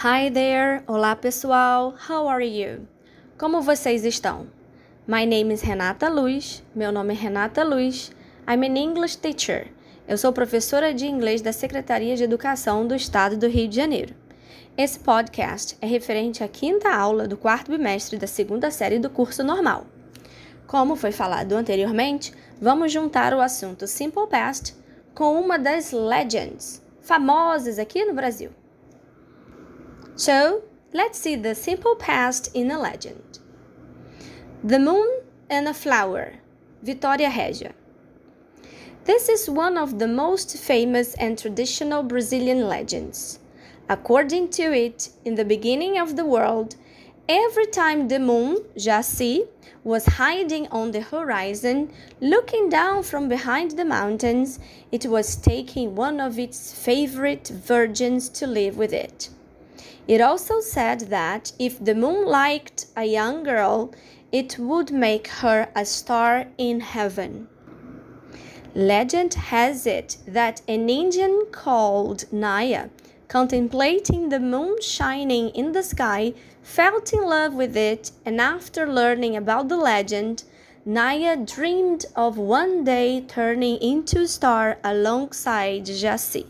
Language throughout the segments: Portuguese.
Hi there! Olá pessoal! How are you? Como vocês estão? My name is Renata Luz. Meu nome é Renata Luz. I'm an English teacher. Eu sou professora de inglês da Secretaria de Educação do Estado do Rio de Janeiro. Esse podcast é referente à quinta aula do quarto bimestre da segunda série do curso normal. Como foi falado anteriormente, vamos juntar o assunto Simple Past com uma das legends famosas aqui no Brasil. So, let's see the simple past in a legend. The Moon and a Flower, Vitória Regia. This is one of the most famous and traditional Brazilian legends. According to it, in the beginning of the world, every time the moon, Jaci, was hiding on the horizon, looking down from behind the mountains, it was taking one of its favorite virgins to live with it. It also said that if the moon liked a young girl, it would make her a star in heaven. Legend has it that an Indian called Naya, contemplating the moon shining in the sky, felt in love with it, and after learning about the legend, Naya dreamed of one day turning into a star alongside Jassi.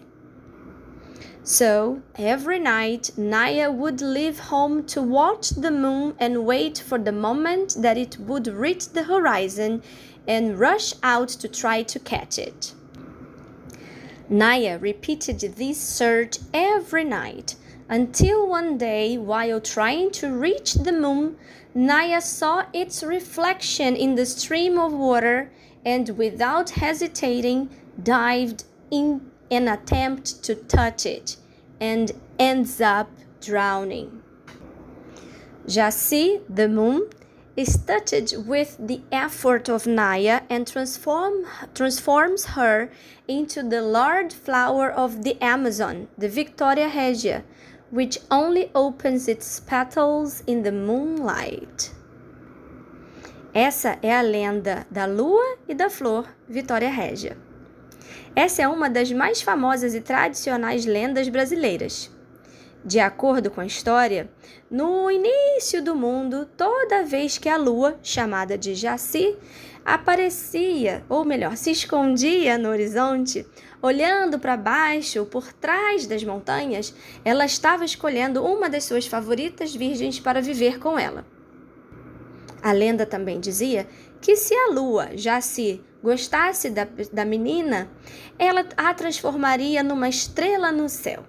So every night, Naya would leave home to watch the moon and wait for the moment that it would reach the horizon and rush out to try to catch it. Naya repeated this search every night until one day, while trying to reach the moon, Naya saw its reflection in the stream of water and, without hesitating, dived in an attempt to touch it and ends up drowning. Jaci, the moon, is touched with the effort of Naya and transform, transforms her into the large flower of the Amazon, the Victoria Regia, which only opens its petals in the moonlight. Essa é a lenda da lua e da flor Vitória Régia. Essa é uma das mais famosas e tradicionais lendas brasileiras. De acordo com a história, no início do mundo, toda vez que a lua, chamada de Jaci, aparecia, ou melhor, se escondia no horizonte, olhando para baixo, por trás das montanhas, ela estava escolhendo uma das suas favoritas virgens para viver com ela. A lenda também dizia que se a lua, Jaci, gostasse da, da menina, ela a transformaria numa estrela no céu.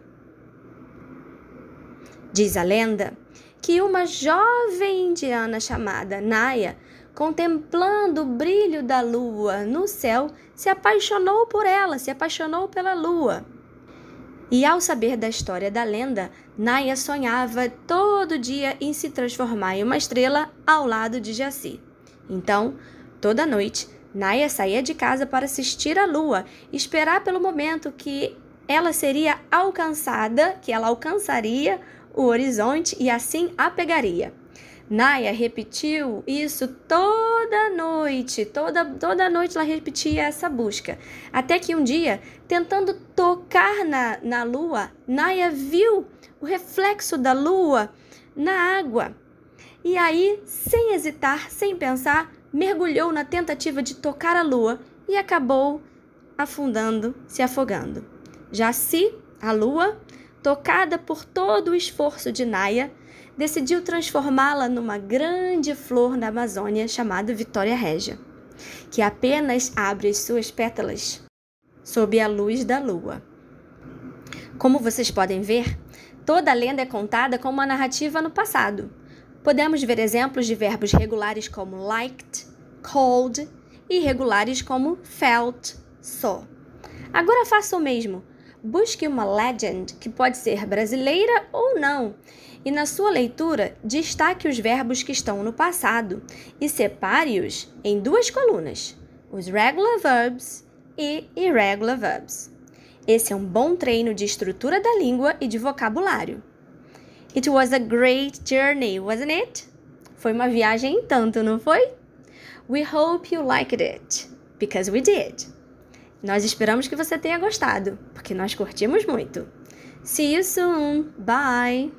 Diz a lenda que uma jovem indiana chamada Naya, contemplando o brilho da lua no céu, se apaixonou por ela, se apaixonou pela lua. E ao saber da história da lenda, Naya sonhava todo dia em se transformar em uma estrela ao lado de Jaci. Então, toda noite, Naya saía de casa para assistir a lua, esperar pelo momento que ela seria alcançada, que ela alcançaria o horizonte e assim a pegaria. Naya repetiu isso toda noite, toda, toda noite ela repetia essa busca. Até que um dia, tentando tocar na, na lua, Naya viu o reflexo da lua na água. E aí, sem hesitar, sem pensar, mergulhou na tentativa de tocar a lua e acabou afundando, se afogando. Se a lua, tocada por todo o esforço de Naya, decidiu transformá-la numa grande flor na Amazônia chamada Vitória Régia, que apenas abre as suas pétalas sob a luz da lua. Como vocês podem ver, toda a lenda é contada com uma narrativa no passado, Podemos ver exemplos de verbos regulares como liked, called e irregulares como felt, saw. Agora faça o mesmo. Busque uma legend que pode ser brasileira ou não, e na sua leitura destaque os verbos que estão no passado e separe-os em duas colunas: os regular verbs e irregular verbs. Esse é um bom treino de estrutura da língua e de vocabulário. It was a great journey, wasn't it? Foi uma viagem em tanto, não foi? We hope you liked it, because we did. Nós esperamos que você tenha gostado, porque nós curtimos muito. See you soon. Bye.